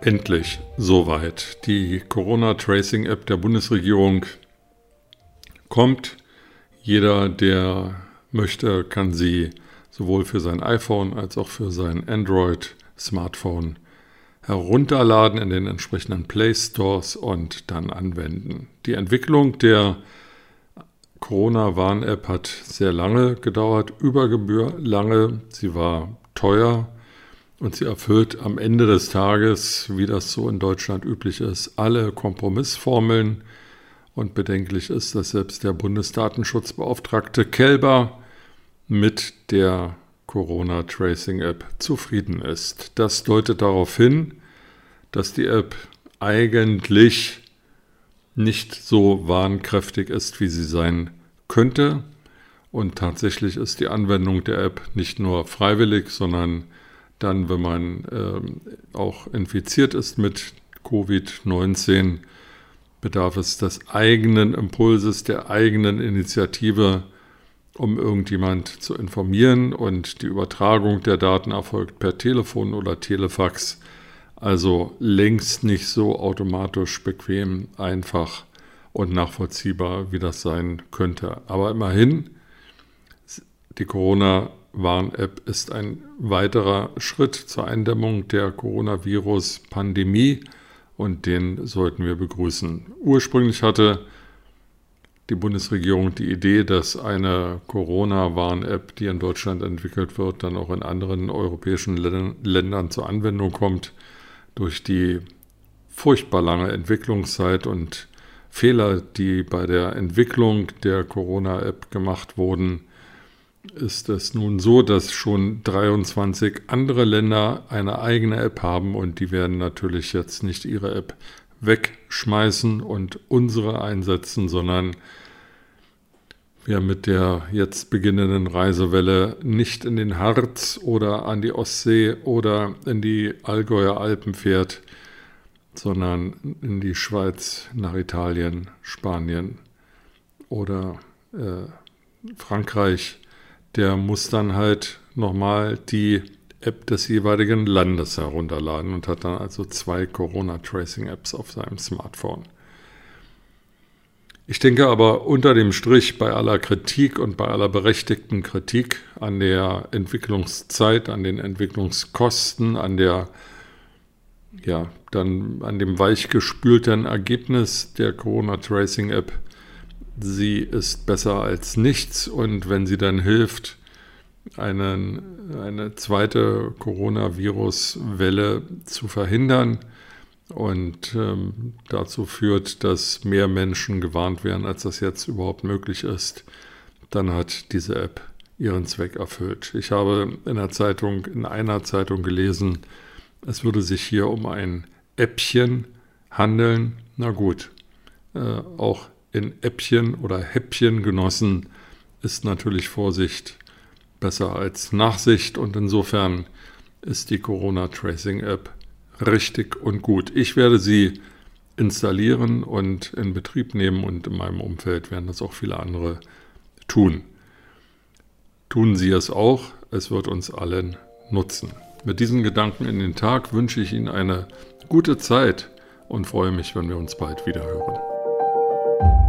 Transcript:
endlich soweit. Die Corona-Tracing-App der Bundesregierung kommt. Jeder, der möchte, kann sie sowohl für sein iPhone als auch für sein Android-Smartphone herunterladen in den entsprechenden Play Stores und dann anwenden. Die Entwicklung der Corona-Warn-App hat sehr lange gedauert, über Gebühr lange. Sie war teuer und sie erfüllt am Ende des Tages, wie das so in Deutschland üblich ist, alle Kompromissformeln. Und bedenklich ist, dass selbst der Bundesdatenschutzbeauftragte Kelber mit der Corona-Tracing-App zufrieden ist. Das deutet darauf hin, dass die App eigentlich nicht so warnkräftig ist, wie sie sein könnte. Und tatsächlich ist die Anwendung der App nicht nur freiwillig, sondern dann, wenn man äh, auch infiziert ist mit Covid-19, bedarf es des eigenen Impulses, der eigenen Initiative, um irgendjemand zu informieren. Und die Übertragung der Daten erfolgt per Telefon oder Telefax. Also längst nicht so automatisch bequem, einfach und nachvollziehbar, wie das sein könnte. Aber immerhin, die Corona Warn-App ist ein weiterer Schritt zur Eindämmung der Coronavirus-Pandemie und den sollten wir begrüßen. Ursprünglich hatte die Bundesregierung die Idee, dass eine Corona-Warn-App, die in Deutschland entwickelt wird, dann auch in anderen europäischen Ländern zur Anwendung kommt. Durch die furchtbar lange Entwicklungszeit und Fehler, die bei der Entwicklung der Corona-App gemacht wurden, ist es nun so, dass schon 23 andere Länder eine eigene App haben und die werden natürlich jetzt nicht ihre App wegschmeißen und unsere einsetzen, sondern wer mit der jetzt beginnenden Reisewelle nicht in den Harz oder an die Ostsee oder in die Allgäuer Alpen fährt, sondern in die Schweiz, nach Italien, Spanien oder äh, Frankreich, der muss dann halt nochmal die App des jeweiligen Landes herunterladen und hat dann also zwei Corona-Tracing-Apps auf seinem Smartphone. Ich denke aber unter dem Strich bei aller Kritik und bei aller berechtigten Kritik an der Entwicklungszeit, an den Entwicklungskosten, an der ja, dann an dem weichgespülten Ergebnis der Corona Tracing App sie ist besser als nichts und wenn sie dann hilft, einen, eine zweite Coronavirus-Welle zu verhindern und ähm, dazu führt, dass mehr Menschen gewarnt werden, als das jetzt überhaupt möglich ist, dann hat diese App ihren Zweck erfüllt. Ich habe in der Zeitung, in einer Zeitung gelesen, es würde sich hier um ein Äppchen handeln. Na gut, äh, auch in Äppchen oder Häppchen genossen, ist natürlich Vorsicht besser als Nachsicht und insofern ist die Corona Tracing App richtig und gut. Ich werde sie installieren und in Betrieb nehmen und in meinem Umfeld werden das auch viele andere tun. Tun Sie es auch, es wird uns allen nutzen. Mit diesen Gedanken in den Tag wünsche ich Ihnen eine gute Zeit und freue mich, wenn wir uns bald wieder hören. you